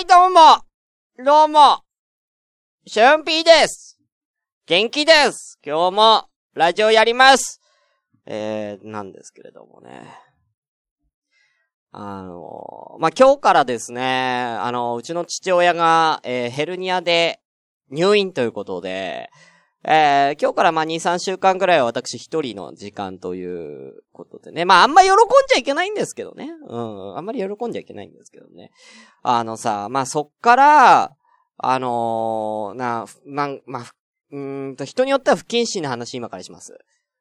はい、どうも。どうも。シュンピーです。元気です。今日もラジオやります。えー、なんですけれどもね。あの、まあ、今日からですね、あの、うちの父親が、えー、ヘルニアで入院ということで、えー、今日からま、2、3週間ぐらいは私一人の時間ということでね。まあ、あんま喜んじゃいけないんですけどね。うん。あんまり喜んじゃいけないんですけどね。あのさ、まあ、そっから、あのー、な、なん、まあ、うんと、人によっては不謹慎な話今からします。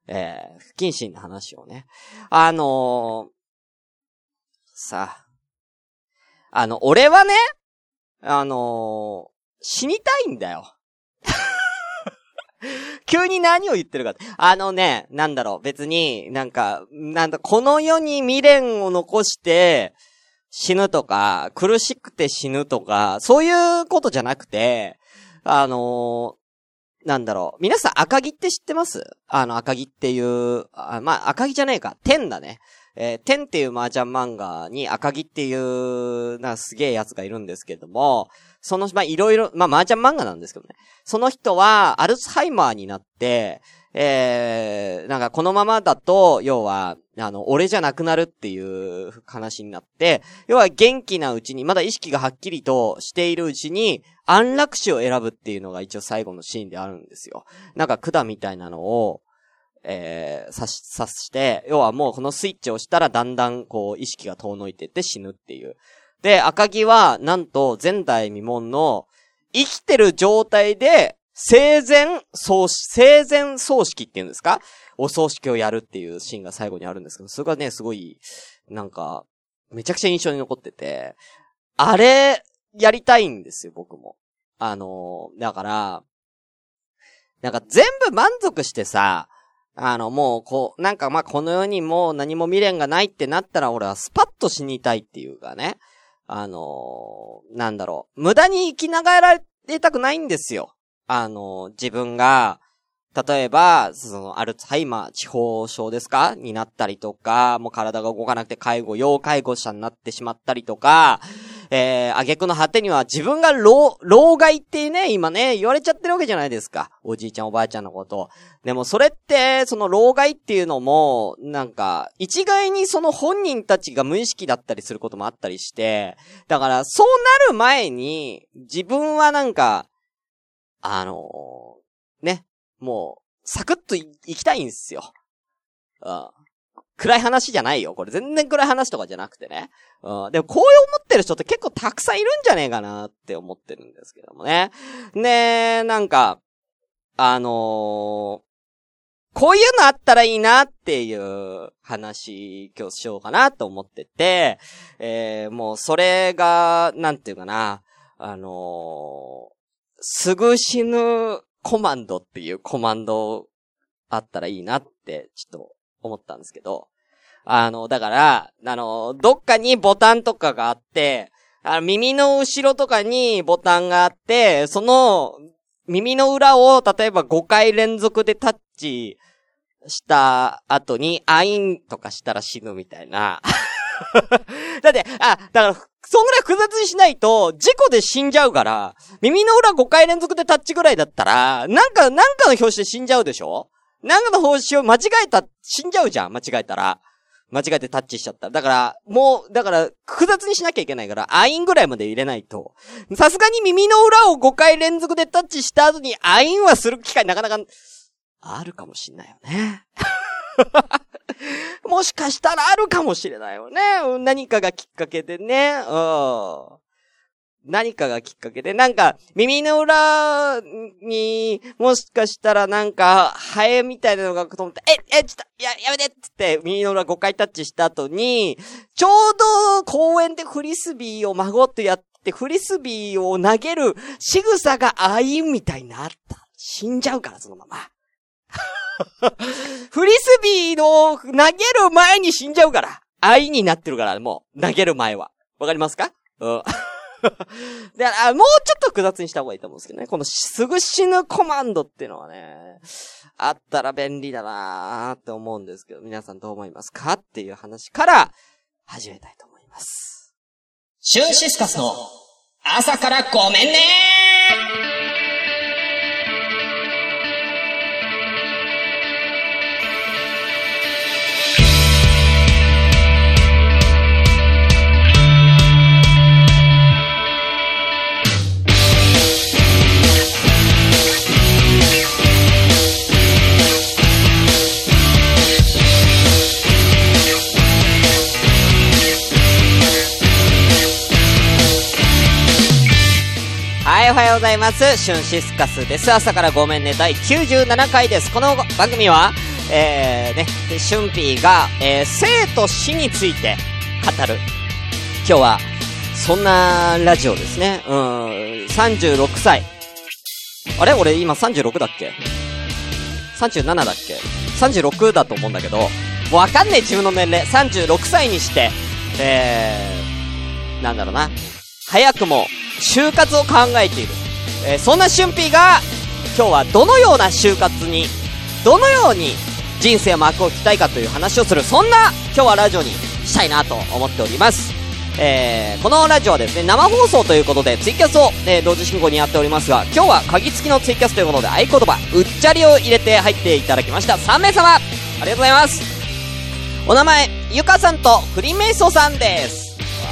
えー、不謹慎な話をね。あのー、さ、あの、俺はね、あのー、死にたいんだよ。急に何を言ってるか。あのね、なんだろう、別に、なんか、なんだ、この世に未練を残して、死ぬとか、苦しくて死ぬとか、そういうことじゃなくて、あのー、なんだろう。皆さん赤木って知ってます？あの赤木っていう、あまあ、赤木じゃねえか。天だね。えー、天っていう麻雀漫画に赤木っていう、な、すげえやつがいるんですけども、その、まあ、いろいろ、まあ、麻雀漫画なんですけどね。その人は、アルツハイマーになって、えー、なんかこのままだと、要は、あの、俺じゃなくなるっていう話になって、要は元気なうちに、まだ意識がはっきりとしているうちに、安楽死を選ぶっていうのが一応最後のシーンであるんですよ。なんか管みたいなのを、えー、刺し、刺して、要はもうこのスイッチを押したらだんだんこう意識が遠のいてって死ぬっていう。で、赤木は、なんと前代未聞の、生きてる状態で、生前葬式、生前葬式っていうんですか？お葬式をやるっていうシーンが最後にあるんですけど、それがね、すごい、なんか、めちゃくちゃ印象に残ってて、あれ、やりたいんですよ、僕も。あの、だから、なんか全部満足してさ、あの、もう、こう、なんかま、この世にもう何も未練がないってなったら、俺はスパッと死にたいっていうかね。あのー、なんだろう。無駄に生きながられたくないんですよ。あのー、自分が、例えば、その、アルツハイマー、地方症ですか？になったりとか、もう体が動かなくて介護、要介護者になってしまったりとか、えー、挙句の果てには自分が老、老害ってね、今ね、言われちゃってるわけじゃないですか。おじいちゃんおばあちゃんのこと。でもそれって、その老害っていうのも、なんか、一概にその本人たちが無意識だったりすることもあったりして、だから、そうなる前に、自分はなんか、あのー、ね、もう、サクッと、行きたいんですよ。うん。暗い話じゃないよ。これ全然暗い話とかじゃなくてね。うん。でもこういう思ってる人って結構たくさんいるんじゃねえかなって思ってるんですけどもね。ねなんか、あのー、こういうのあったらいいなっていう話、今日しようかなと思ってて、えー、もうそれが、なんていうかな、あのー、すぐ死ぬコマンドっていうコマンドあったらいいなって、ちょっと思ったんですけど、あの、だから、あの、どっかにボタンとかがあって、あの耳の後ろとかにボタンがあって、その、耳の裏を、例えば5回連続でタッチした後に、アインとかしたら死ぬみたいな。だって、あ、だから、そんぐらい複雑にしないと、事故で死んじゃうから、耳の裏5回連続でタッチぐらいだったら、なんか、なんかの表紙で死んじゃうでしょ？なんかの方針を間違えた、死んじゃうじゃん、間違えたら。間違えてタッチしちゃった。だから、もう、だから、複雑にしなきゃいけないから、アインぐらいまで入れないと。さすがに耳の裏を5回連続でタッチした後に、アインはする機会なかなか、あるかもしんないよね。もしかしたらあるかもしれないよね。何かがきっかけでね。うん。何かがきっかけで、なんか、耳の裏に、もしかしたらなんか、ハエみたいなのがと思って、え、え、ちょっと、や、やめてっつって、耳の裏5回タッチした後に、ちょうど公園でフリスビーを孫とやって、フリスビーを投げる仕草がアインみたいになった。死んじゃうから、そのまま。フリスビーの投げる前に死んじゃうから。アインになってるから、もう、投げる前は。わかりますか？うん。で、あ、もうちょっと複雑にした方がいいと思うんですけどね。このすぐ死ぬコマンドっていうのはね、あったら便利だなーって思うんですけど、皆さんどう思いますかっていう話から始めたいと思います。シュンシスカスの朝からごめんねーはようございます。シュンシスカスです。朝からごめんね、第97回です。この番組は、えー、ね、シュンピーが、えー、生と死について語る。今日は、そんなラジオですね。うん、36歳。あれ？俺今36だっけ ?37 だっけ ?36 だと思うんだけど、わかんねえ自分の年齢。36歳にして、えー、なんだろうな。早くも、就活を考えている。えーそんな俊平が、今日はどのような就活に、どのように人生幕を引きたいかという話をする、そんな今日はラジオにしたいなと思っております。えー、このラジオはですね、生放送ということで、ツイキャスを、えー同時進行にやっておりますが、今日は鍵付きのツイキャスということで、合言葉、うっちゃりを入れて入っていただきました。3名様ありがとうございますお名前、ゆかさんとフリメイソさんです。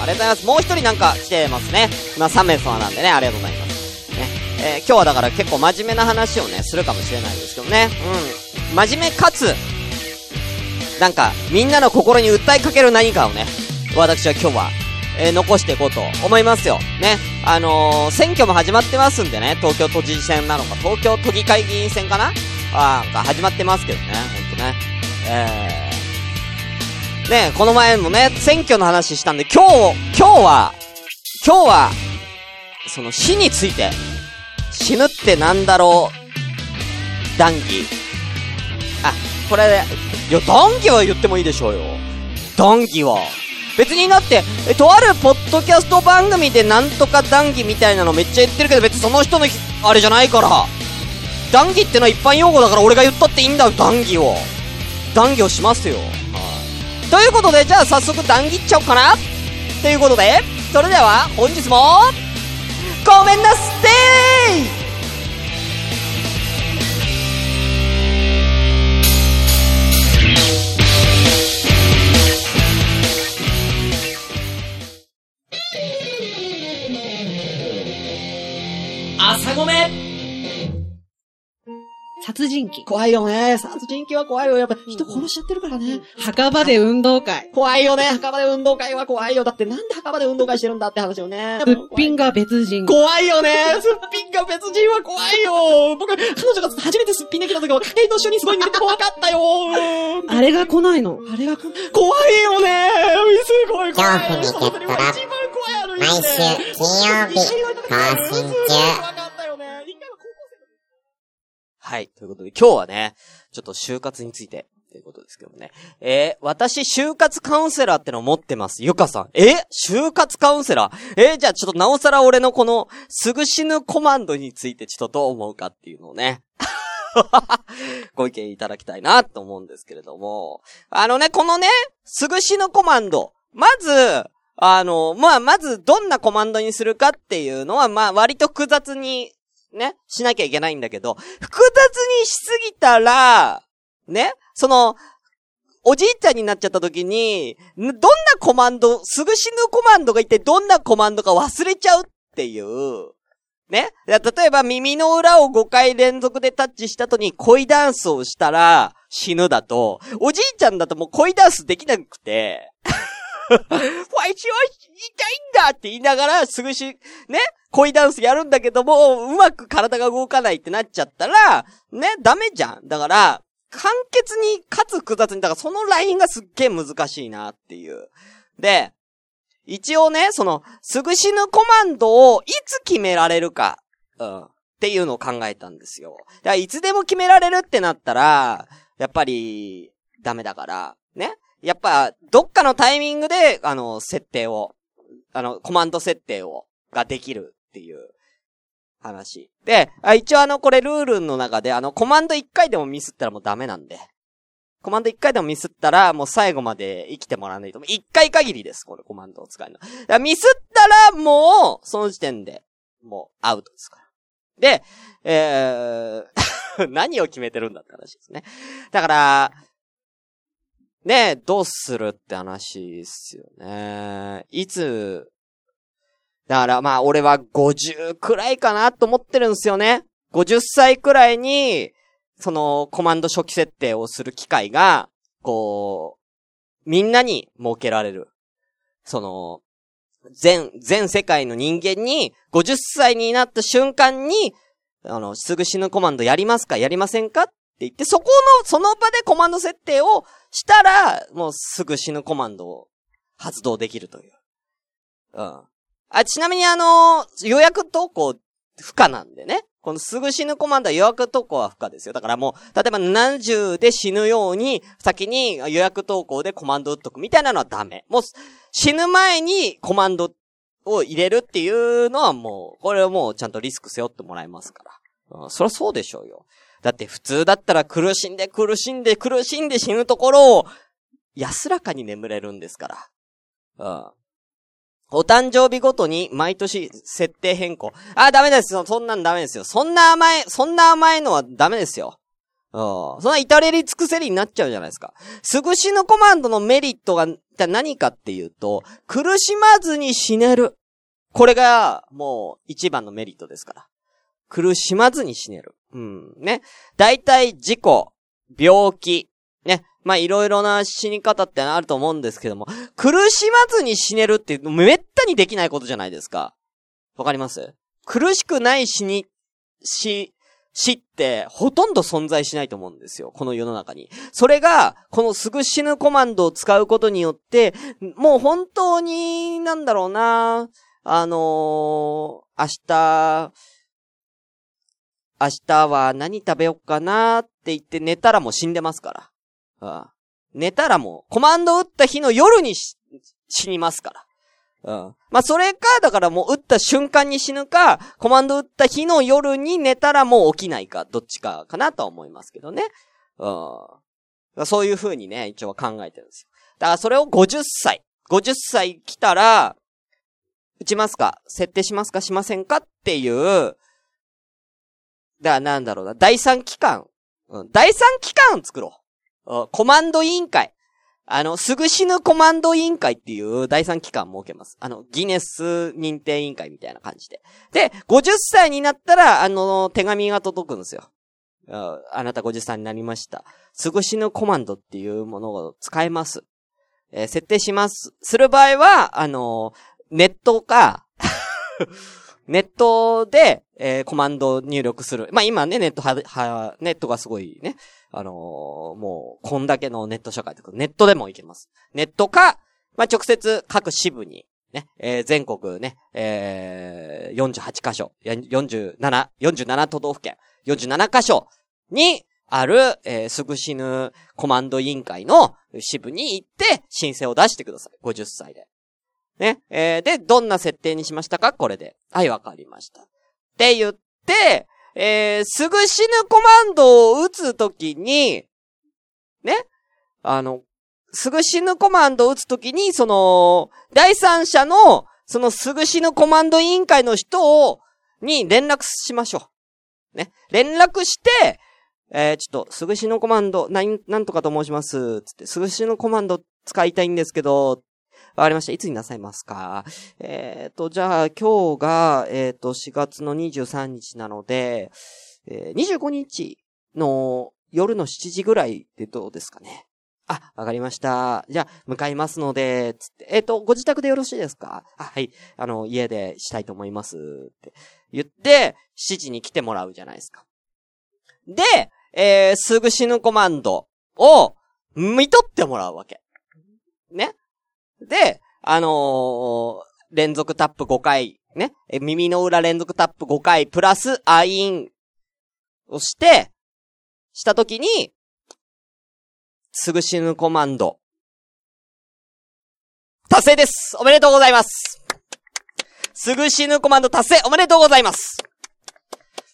ありがとうございます。もう一人なんか来てますね。まあ3名様なんでね、ありがとうございます。ね。えー今日はだから結構真面目な話をね、するかもしれないですけどね。うん。真面目かつ、なんか、みんなの心に訴えかける何かをね、私は今日は、えー残していこうと思いますよ。ね。あのー、選挙も始まってますんでね、東京都知事選なのか、東京都議会議員選かな？あーなんか始まってますけどね、ほんとね。えー、ねこの前もね、選挙の話したんで、今日、今日は、今日は、その死について、死ぬってなんだろう、談義。あ、これ、いや、談義は言ってもいいでしょうよ。談義は。別にだって、え、とあるポッドキャスト番組でなんとか談義みたいなのめっちゃ言ってるけど、別にその人の、あれじゃないから。談義ってのは一般用語だから俺が言ったっていいんだよ、談義を。談義をしますよ。ということで、じゃあ早速談義っちゃおうかな。ということで、それでは本日も、ごめんなすって朝ごめ。ん殺人鬼。怖いよね。殺人鬼は怖いよ。やっぱ人殺しちゃってるからね。墓場で運動会。怖いよね。墓場で運動会は怖いよ。だってなんで墓場で運動会してるんだって話よね。すっぴんが別人。怖いよね。すっぴんが別人は怖いよ。僕、彼女が初めてすっぴんできた時は、ヘイト一緒にすごい見てて怖かったよ。うんあれが来ないの？あれがこ、怖いよね。すごい怖い。恐怖にゲットラ一番怖いあの毎週金曜日更新中はい。ということで、今日はね、ちょっと就活について、ということですけどね。えー、私、就活カウンセラーってのを持ってます。ゆかさん。え？就活カウンセラー？えー、じゃあちょっとなおさら俺のこの、すぐ死ぬコマンドについてちょっとどう思うかっていうのをね。ご意見いただきたいなと思うんですけれども。あのね、このね、すぐ死ぬコマンド。まず、あの、まあ、まずどんなコマンドにするかっていうのは、まあ、割と複雑に、ね、しなきゃいけないんだけど、複雑にしすぎたら、ね、その、おじいちゃんになっちゃった時に、どんなコマンド、すぐ死ぬコマンドが一体どんなコマンドか忘れちゃうっていう、ね。例えば耳の裏を5回連続でタッチした後に恋ダンスをしたら死ぬだと、おじいちゃんだともう恋ダンスできなくて、わいちは痛いんだって言いながら、すぐし、ね、恋ダンスやるんだけども、うまく体が動かないってなっちゃったら、ね、ダメじゃん。だから、簡潔に、かつ複雑に、だからそのラインがすっげえ難しいなっていう。で、一応ね、その、すぐ死ぬコマンドをいつ決められるか、うん、っていうのを考えたんですよ。だからいつでも決められるってなったら、やっぱり、ダメだから、ね。やっぱ、どっかのタイミングで、あの、設定を、あの、コマンド設定を、ができるっていう話。で、あ一応あの、これルールの中で、あの、コマンド1回でもミスったらもうダメなんで。コマンド1回でもミスったら、もう最後まで生きてもらわないと。1回限りです、このコマンドを使うの。ミスったらもう、その時点で、もうアウトですから。で、えー、何を決めてるんだって話ですね。だから、ねえどうするって話ですよね。いつ、だからまあ俺は50くらいかなと思ってるんですよね。50歳くらいに、そのコマンド初期設定をする機会が、こう、みんなに設けられる。その、全、全世界の人間に、50歳になった瞬間に、あの、すぐ死ぬコマンドやりますかやりませんかっって言って、そこの、その場でコマンド設定をしたら、もうすぐ死ぬコマンドを発動できるという。うん。あ、ちなみにあの、予約投稿不可なんでね。このすぐ死ぬコマンドは予約投稿は不可ですよ。だからもう、例えば70で死ぬように、先に予約投稿でコマンド打っとくみたいなのはダメ。もう、死ぬ前にコマンドを入れるっていうのはもう、これはもうちゃんとリスク背負ってもらえますから。うん、そりゃそうでしょうよ。だって普通だったら苦しんで苦しんで苦しんで死ぬところを安らかに眠れるんですから。うん。お誕生日ごとに毎年設定変更。あ、ダメですよ。そんなんダメですよ。そんな甘い、そんな甘いのはダメですよ。うん。そんな至れり尽くせりになっちゃうじゃないですか。すぐ死ぬコマンドのメリットが、何かっていうと、苦しまずに死ねる。これが、もう、一番のメリットですから。苦しまずに死ねる。うん。ね。大体、事故、病気、ね。まあ、いろいろな死に方ってあると思うんですけども、苦しまずに死ねるって、めったにできないことじゃないですか。わかります？苦しくない死に、死、死って、ほとんど存在しないと思うんですよ。この世の中に。それが、このすぐ死ぬコマンドを使うことによって、もう本当に、なんだろうなあのー、明日、明日は何食べよっかなって言って寝たらもう死んでますから。ああ寝たらもう、コマンド打った日の夜に死にますから。うん。まあ、それか、だからもう打った瞬間に死ぬか、コマンド打った日の夜に寝たらもう起きないか、どっちかかなとは思いますけどね。うん。そういう風にね、一応は考えてるんですよ。だからそれを50歳。50歳来たら、打ちますか設定しますかしませんかっていう、だなんだろうな、第三機関。うん、第三機関作ろう。コマンド委員会。あの、すぐ死ぬコマンド委員会っていう第三機関設けます。あの、ギネス認定委員会みたいな感じで。で、50歳になったら、あの、手紙が届くんですよ。あなた50歳になりました。すぐ死ぬコマンドっていうものを使えます。えー設定します。する場合は、あのネットか、ネットで、えーコマンド入力する。まあ、今ね、ネットは、は、ネットがすごいね、あのーもう、こんだけのネット社会とか、ネットでもいけます。ネットか、まあ、直接各支部に、ね、えー全国ね、えー48箇所、47、47都道府県、47箇所にある、えーすぐ死ぬコマンド委員会の支部に行って申請を出してください。50歳で。ね。えーで、どんな設定にしましたか？これで。はい、わかりました。って言って、えー、すぐ死ぬコマンドを打つときに、ね？あの、すぐ死ぬコマンドを打つときに、その、第三者の、そのすぐ死ぬコマンド委員会の人を、に連絡しましょう。ね？連絡して、えー、ちょっと、すぐ死ぬコマンド、なん、なんとかと申します。つって、すぐ死ぬコマンド使いたいんですけど、わかりました。いつになさいますか？えっ、と、じゃあ、今日が、えっ、と、4月の23日なので、えー、25日の夜の7時ぐらいでどうですかね？あ、わかりました。じゃあ、向かいますので、つって、えっ、と、ご自宅でよろしいですか？あ、はい。あの、家でしたいと思います。って言って、7時に来てもらうじゃないですか。で、えー、すぐ死ぬコマンドを見とってもらうわけ。ね？で、あのー連続タップ5回、ね。耳の裏連続タップ5回、プラス、アインをして、したときに、すぐ死ぬコマンド。達成です。おめでとうございます。すぐ死ぬコマンド達成。おめでとうございます。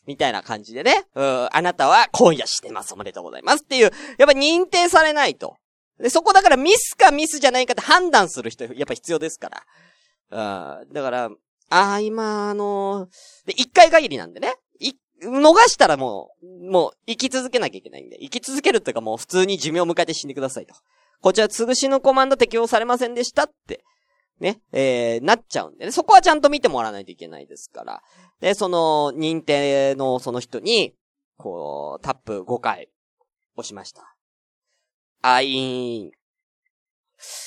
みたいな感じでね、うん、あなたは今夜してます。おめでとうございます。っていう、やっぱ認定されないと。で、そこだからミスかミスじゃないかって判断する人、やっぱ必要ですから。うん。だから、ああ、今、あのーで、一回限りなんでね。い、逃したらもう、もう、生き続けなきゃいけないんで。生き続けるっていうかもう普通に寿命を迎えて死んでくださいと。こちら、つぐしのコマンド適用されませんでしたって、ね、えー、なっちゃうんでね。そこはちゃんと見てもらわないといけないですから。で、その、認定のその人に、こう、タップ5回、押しました。アイーン。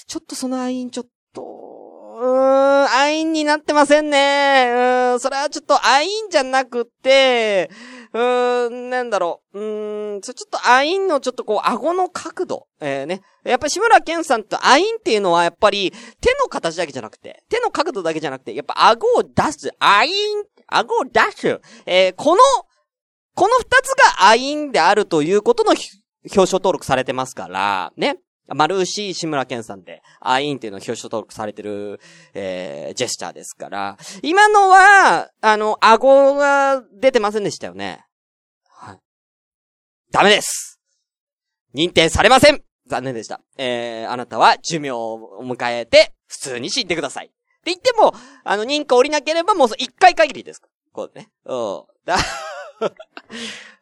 ちょっとそのアイーンちょっと、うーん、アイーンになってませんね。うーん、それはちょっとアイーンじゃなくて、うーん、なんだろう。うーん、ちょ、っとアイーンのちょっとこう、顎の角度。えー、ね。やっぱり志村けんさんとアイーンっていうのはやっぱり手の形だけじゃなくて、手の角度だけじゃなくて、やっぱ顎を出す。アイン、顎を出す。えー、この、この二つがアインであるということの表彰登録されてますから、ね。丸牛志村けんさんで、アインっていうのを表彰登録されてる、えー、ジェスチャーですから、今のは、あの、顎が出てませんでしたよね。はい。ダメです認定されません残念でした。えー、あなたは寿命を迎えて、普通に死んでください。って言っても、あの、認可降りなければもう一回限りです。こうね。うん。だ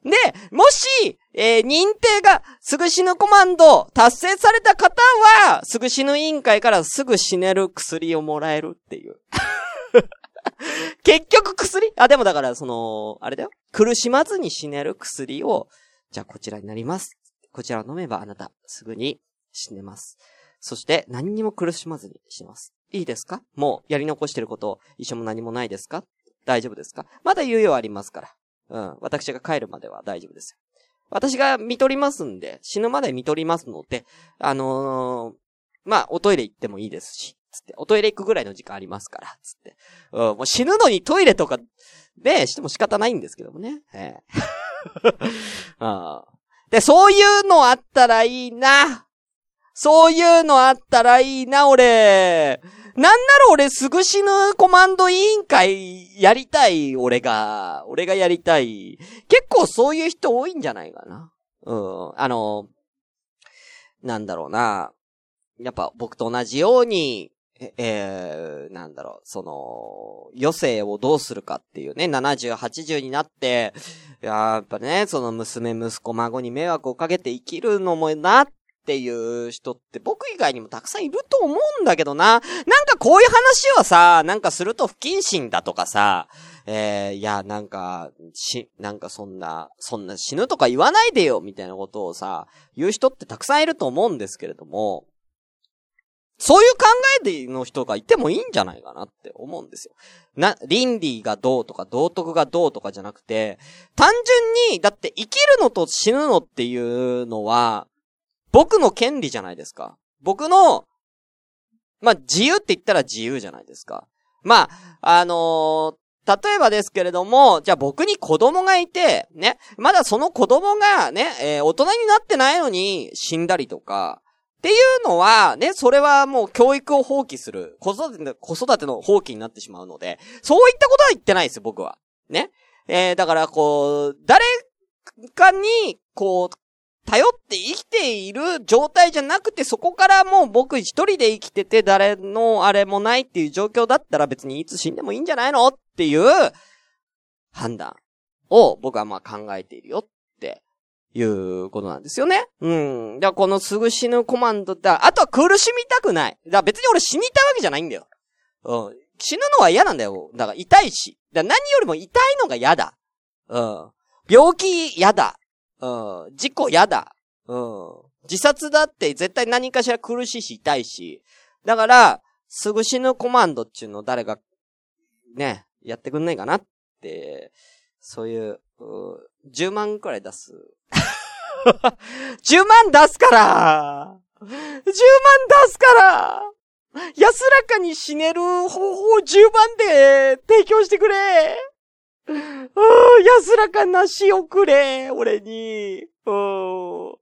で、もし、えー認定が、すぐ死ぬコマンド達成された方は、すぐ死ぬ委員会からすぐ死ねる薬をもらえるっていう。結局薬？あ、でもだから、その、あれだよ。苦しまずに死ねる薬を、じゃあこちらになります。こちらを飲めばあなた、すぐに死ねます。そして、何にも苦しまずに死ねます。いいですか？もう、やり残してること、一緒も何もないですか？大丈夫ですか？まだ猶予ありますから。うん。私が帰るまでは大丈夫ですよ。私が見取りますんで、死ぬまで見取りますので、あのーまあ、おトイレ行ってもいいですし、つって、おトイレ行くぐらいの時間ありますから、つって。うん、もう死ぬのにトイレとか、で、しても仕方ないんですけどもね。ええあ で、そういうのあったらいいな。そういうのあったらいいな、俺。なんなら俺すぐ死ぬコマンド委員会やりたい、俺が。俺がやりたい。結構そういう人多いんじゃないかな。うん。あの、なんだろうな。やっぱ僕と同じように、え、えーなんだろう、その、余生をどうするかっていうね、70、80になって、ややっぱね、その娘、息子、孫に迷惑をかけて生きるのもなっっていう人って僕以外にもたくさんいると思うんだけどな。なんかこういう話はさ、なんかすると不謹慎だとかさ、えー、いや、なんか、し、なんかそんな、そんな死ぬとか言わないでよ、みたいなことをさ、言う人ってたくさんいると思うんですけれども、そういう考えでの人がいてもいいんじゃないかなって思うんですよ。な、倫理がどうとか道徳がどうとかじゃなくて、単純に、だって生きるのと死ぬのっていうのは、僕の権利じゃないですか。僕の、まあ、自由って言ったら自由じゃないですか。まあ、あのー例えばですけれども、じゃあ僕に子供がいて、ね、まだその子供がね、えー大人になってないのに死んだりとか、っていうのは、ね、それはもう教育を放棄する。子育ての、子育ての放棄になってしまうので、そういったことは言ってないです、僕は。ね。えーだからこう、誰かに、こう、頼って生きている状態じゃなくて、そこからもう僕一人で生きてて、誰のあれもないっていう状況だったら別にいつ死んでもいいんじゃないのっていう判断を僕はまあ考えているよっていうことなんですよね。うん。だからこのすぐ死ぬコマンドって、あとは苦しみたくない。だから別に俺死にたいわけじゃないんだよ。うん。死ぬのは嫌なんだよ。だから痛いし。だから何よりも痛いのが嫌だ。うん。病気嫌だ。うん。事故嫌だ。うん。自殺だって絶対何かしら苦しいし痛いし。だから、すぐ死ぬコマンドっていうのを誰が、ね、やってくんないかなって、そういう、う10万くらい出す。10万出すから !10 万出すから安らかに死ねる方法を10万で提供してくれ安らかな死をくれ俺に。うん。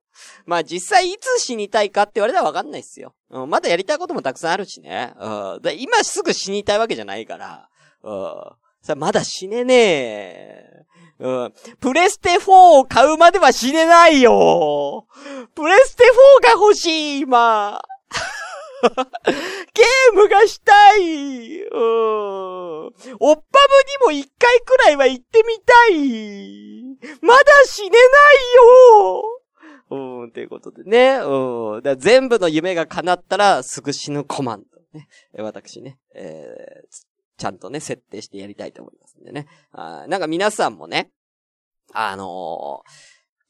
まあ実際いつ死にたいかって言われたらわかんないっすよ。まだやりたいこともたくさんあるしね。うん。今すぐ死にたいわけじゃないから。うん。まだ死ねねえ。うん。プレステ4を買うまでは死ねないよ。プレステ4が欲しい、今。ゲームがしたい。うん。おっぱぶにも一回くらいは行ってみたい。まだ死ねないよ。うん、ということでね。うん。だ全部の夢が叶ったらすぐ死ぬコマンド。ね。私ね。えーちゃんとね、設定してやりたいと思いますんでね。あなんか皆さんもね、あのー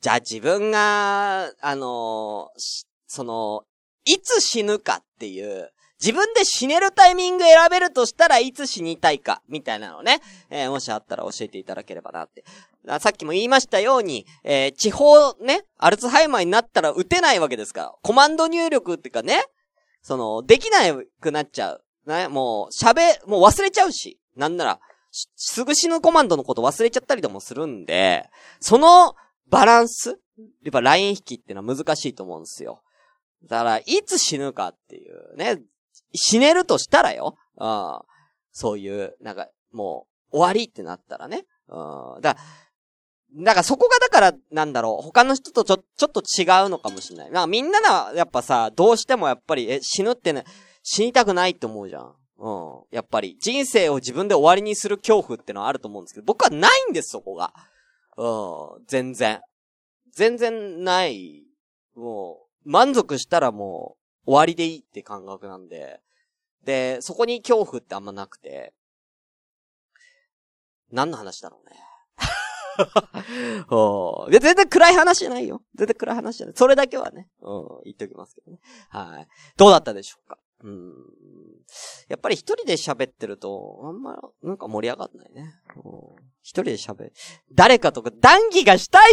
じゃあ自分が、あのーその、いつ死ぬかっていう、自分で死ねるタイミング選べるとしたらいつ死にたいか、みたいなのね、えーもしあったら教えていただければなって。さっきも言いましたように、えー地方ね、アルツハイマーになったら撃てないわけですから、コマンド入力っていうかね、その、できなくなっちゃう。ね、もう、喋、もう忘れちゃうし、なんなら、すぐ死ぬコマンドのこと忘れちゃったりでもするんで、そのバランスやっぱライン引きってのは難しいと思うんですよ。だから、いつ死ぬかっていうね、死ねるとしたらよ、うん、そういう、なんか、もう、終わりってなったらね、うん、だから、だからそこがだから、なんだろう、他の人とちょ、ちょっと違うのかもしれない。なんかみんなな、やっぱさ、どうしてもやっぱり、え、死ぬってね、死にたくないって思うじゃん。うん。やっぱり、人生を自分で終わりにする恐怖ってのはあると思うんですけど、僕はないんです、そこが。うん。全然。全然ない。満足したらもう、終わりでいいって感覚なんで。で、そこに恐怖ってあんまなくて。何の話だろうね。おーで全然暗い話じゃないよ。全然暗い話じゃない。それだけはね、うん、言っておきますけどね。はい。どうだったでしょうか？うん。やっぱり一人で喋ってると、あんま、なんか盛り上がんないね。うん一人で喋る。誰かとか談義がしたい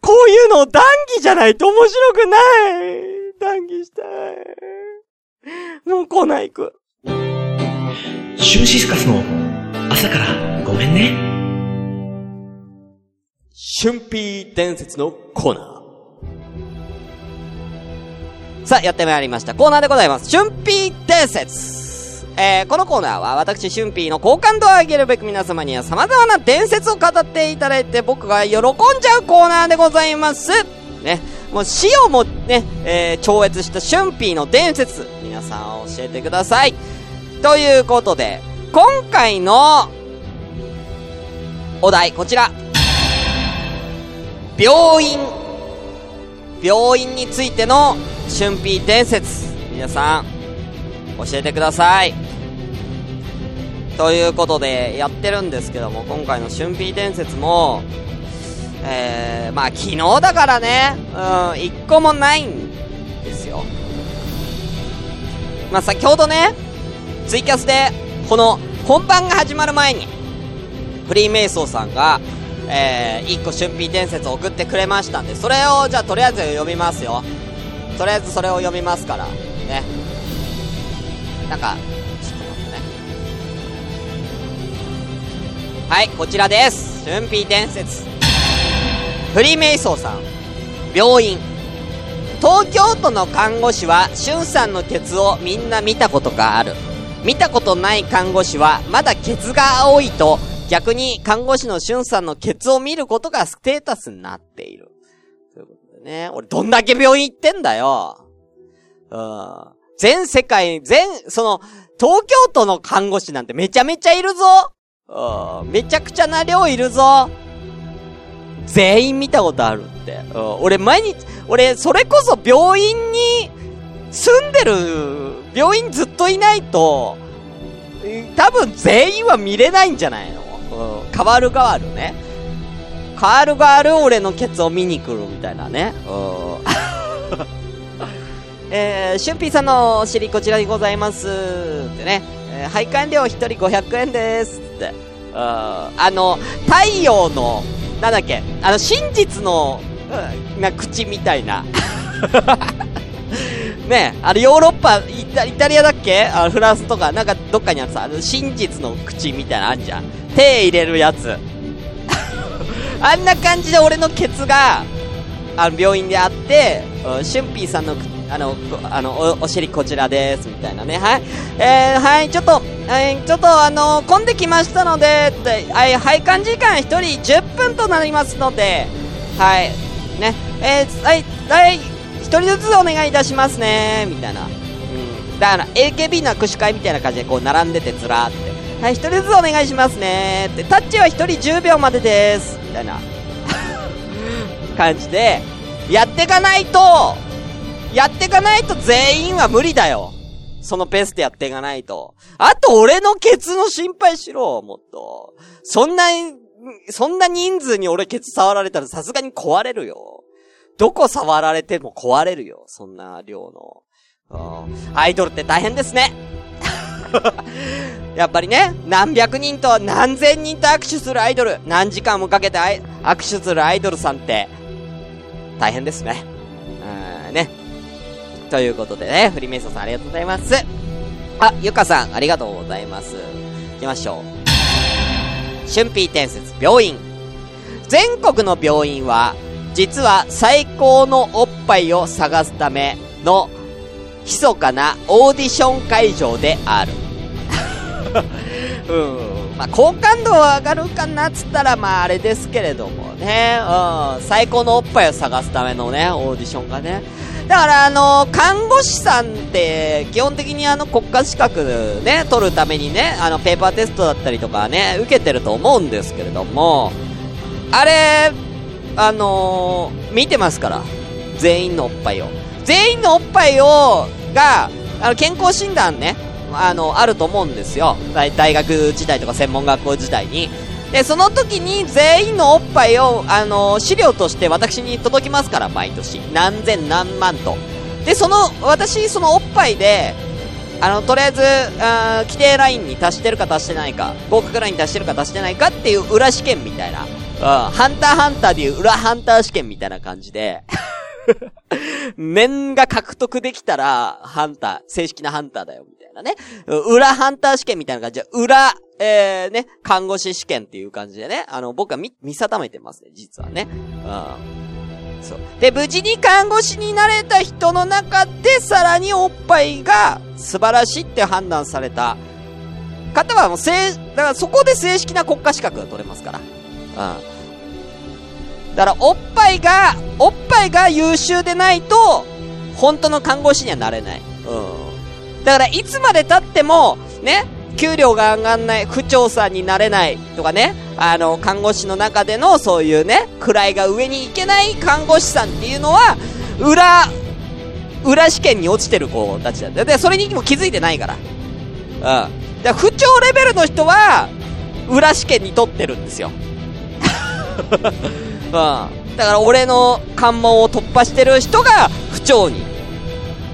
こういうの談義じゃないと面白くない談義したい。もうコーナー行く。シュンシスカスの朝からごめんね。春辟伝説のコーナー。さあ、やってまいりました。コーナーでございます。春辟伝説。えー、このコーナーは私、春辟の好感度を上げるべく皆様には様々な伝説を語っていただいて僕が喜んじゃうコーナーでございます。ね。もう死をもね、えー、超越した春辟の伝説、皆さん教えてください。ということで、今回のお題、こちら。病院。病院についての春辟伝説。皆さん、教えてください。ということで、やってるんですけども、今回の春辟伝説も、えー、まあ昨日だからね、うん、一個もないんですよ。まあ先ほどね、ツイキャスで、この本番が始まる前に、フリーメイソーさんが、えー、一個春辟伝説を送ってくれましたんで、それを、じゃあとりあえず読みますよ。とりあえずそれを読みますから、ね。なんか、ちょっと待ってね。はい、こちらです。春辟伝説。フリーメイソーさん。病院。東京都の看護師は、しゅんさんのケツをみんな見たことがある。見たことない看護師は、まだケツが青いと、逆に看護師のしゅんさんのケツを見ることがステータスになっている。ね、俺どんだけ病院行ってんだよ。うん。全世界、全、その、東京都の看護師なんてめちゃめちゃいるぞうん。めちゃくちゃな量いるぞ全員見たことあるって。うん。俺毎日、俺、それこそ病院に住んでる、病院ずっといないと、多分全員は見れないんじゃないの？うん。変わる変わるね。変わる変わる俺のケツを見に来るみたいなね。うん。えー、しゅんぴーさんのお尻こちらにございます。ってね。えー配管料一人500円です。って。あの、太陽の、なんだっけ、あの、真実の、うんな口みたいな。ね、あの、ヨーロッパ、イタリアだっけ？あフランスとか、なんかどっかにあるさ、あの、真実の口みたいなあんじゃん。手入れるやつ。あんな感じで俺のケツが、あの、病院であって、うんシュンピーさんの、あの、あの、お、尻こちらです、みたいなね。はい。えー、はい、ちょっと、はい、ちょっとあの、混んできましたので、ってはい、配管時間一人10分となりますので、はい。ね、えー、はい、はい、一人ずつお願いいたしますねみたいな。うん。だから AKB の握手会みたいな感じでこう並んでてずらーって。はい、一人ずつお願いしますねって。タッチは一人10秒までですみたいな 感じで、やってかないと、やってかないと全員は無理だよ。そのペースでやっていかないと。あと俺のケツの心配しろ、もっと。そんな、そんな人数に俺ケツ触られたらさすがに壊れるよ。どこ触られても壊れるよ。そんな量の。うんアイドルって大変ですね。やっぱりね、何百人と何千人と握手するアイドル、何時間もかけて握手するアイドルさんって、大変ですね。うん、ね。ということでね、フリーメイソンさんありがとうございます。あ、ゆかさん、ありがとうございます。行きましょう。春辟伝説、病院。全国の病院は、実は最高のおっぱいを探すための、密かなオーディション会場である。うん。まあ、好感度は上がるかなっつったら、まあ、あれですけれどもね。うん。最高のおっぱいを探すためのね、オーディションがね。だから、あの、看護師さんって、基本的にあの、国家資格ね、取るためにね、あの、ペーパーテストだったりとかね、受けてると思うんですけれども、あれ、あのー見てますから。全員のおっぱいを。全員のおっぱいを、が、あの、健康診断ね、あの、あると思うんですよ。大学時代とか専門学校時代に。で、その時に全員のおっぱいを、あの、資料として私に届きますから、毎年。何千何万と。で、その、私、そのおっぱいで、あの、とりあえず、あー規定ラインに達してるか達してないか、合格ラインに達してるか達してないかっていう裏試験みたいな。うん、ハンターハンターでいう裏ハンター試験みたいな感じで、面が獲得できたら、ハンター、正式なハンターだよ、なね。裏ハンター試験みたいな感じで、裏、えー、ね、看護師試験っていう感じでね、あの、僕は見、見定めてますね、実はね。うん。そう。で、無事に看護師になれた人の中で、さらにおっぱいが素晴らしいって判断された方はもう正、だからそこで正式な国家資格が取れますから。うん。だから、おっぱいが、おっぱいが優秀でないと、本当の看護師にはなれない。うん。だから、いつまで経っても、ね、給料が上がんない、不調査になれないとかね、あの、看護師の中でのそういうね、位が上に行けない看護師さんっていうのは、裏、裏試験に落ちてる子たちだで、それにも気づいてないから。うん。だから不調レベルの人は、裏試験に取ってるんですよ。うん。だから俺の関門を突破してる人が不調に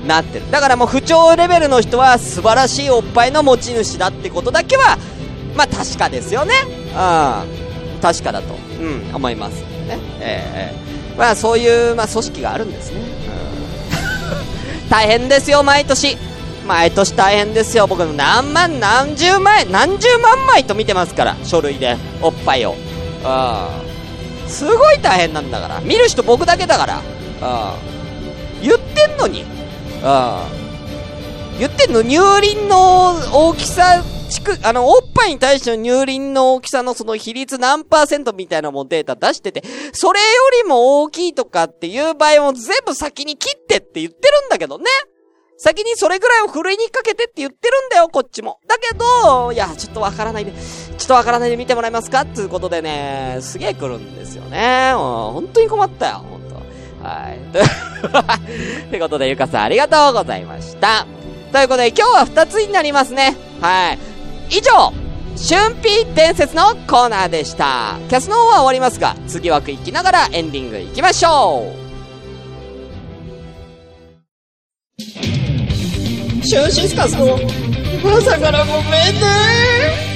なってる。だからもう不調レベルの人は素晴らしいおっぱいの持ち主だってことだけは、まあ確かですよね。うん。確かだと、うん、思います。ね。ええまあそういう、まあ組織があるんですね。うん。大変ですよ、毎年。毎年大変ですよ。僕何万、何十枚、何十万枚と見てますから、書類で、おっぱいを。うん。すごい大変なんだから。見る人僕だけだから。うん。言ってんのに。うん。言ってんの乳輪の大きさ、ちく、あの、おっぱいに対しての乳輪の大きさのその比率何パーセントみたいなのもデータ出してて、それよりも大きいとかっていう場合も全部先に切ってって言ってるんだけどね。先にそれぐらいをふるいにかけてって言ってるんだよ、こっちも。だけど、いや、ちょっとわからないで、ちょっとわからないで見てもらえますかっていうことでね、すげえ来るんですよね。もう本当に困ったよ、はい。ということで、ゆかさんありがとうございました。ということで、今日は2つになりますね。はい。以上、春辟伝説のコーナーでした。キャスの方は終わりますが、次枠行きながらエンディング行きましょう。シュンシスカスの朝からごめんね。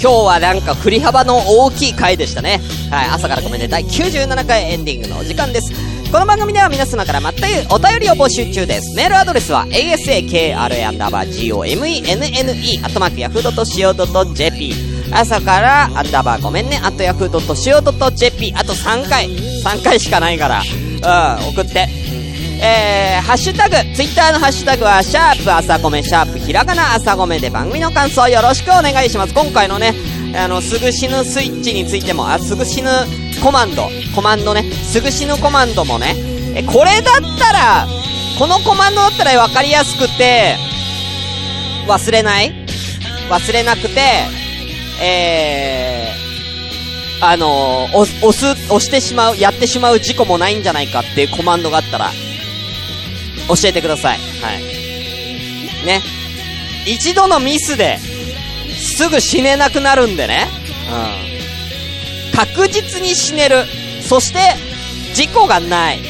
今日はなんか振り幅の大きい回でしたね。はい、朝からごめんね。第97回エンディングのお時間です。この番組では皆様からまったゆお便りを募集中です。メールアドレスは asakra アンダーバー gomenne アットマークヤフー .co.jp 朝からアンダーバーごめんね、あとヤフー .co.jp あと3回、3回しかないから、うん、送って。えー、ハッシュタグ、ツイッターのハッシュタグは、シャープ朝ごめ、シャープひらがな朝ごめで番組の感想よろしくお願いします。今回のね、あの、すぐ死ぬスイッチについても、あ、すぐ死ぬコマンド、コマンドね、すぐ死ぬコマンドもね、え、これだったら、このコマンドだったら分かりやすくて、忘れない？忘れなくて、えー、あのー、押す、押してしまう、やってしまう事故もないんじゃないかっていうコマンドがあったら、教えてください。はい。ね。一度のミスで、すぐ死ねなくなるんでね。うん。確実に死ねる。そして、事故がない。うん、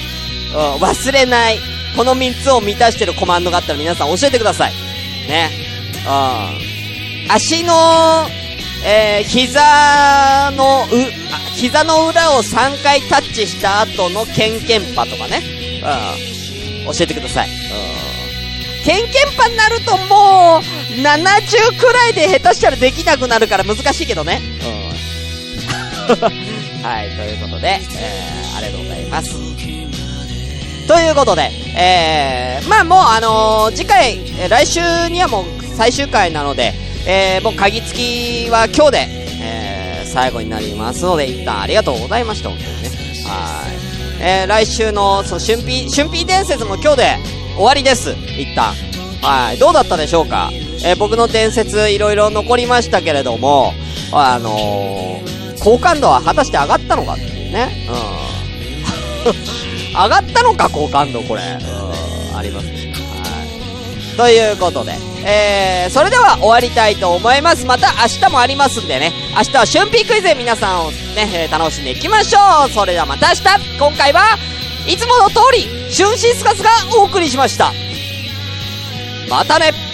忘れない。この3つを満たしてるコマンドがあったら皆さん教えてください。ね。うん。足の、えー、膝の、う、あ膝の裏を3回タッチした後のケンケンパとかね。うん。教えてください。うん。ケンケンパになるともう、70くらいで下手したらできなくなるから難しいけどね。うん。はい、ということで、えー、ありがとうございます。ということで、えー、まあもうあのー、次回、えー来週にはもう最終回なので、えー、もう鍵付きは今日で、えー、最後になりますので、一旦ありがとうございました、本当にね。はい。えー、来週の、その、春辟、春辟伝説も今日で終わりです、一旦。はい。どうだったでしょうか？えー、僕の伝説いろいろ残りましたけれども、あのー、好感度は果たして上がったのかっていうね。うん。上がったのか、好感度、これ。うん、ありますね。はい。ということで、えー、それでは終わりたいと思います。また明日もありますんでね。明日は春辟クイズで皆さんをね、え楽しんでいきましょう。それではまた明日今回はいつもの通り、春シスカスがお送りしました。またね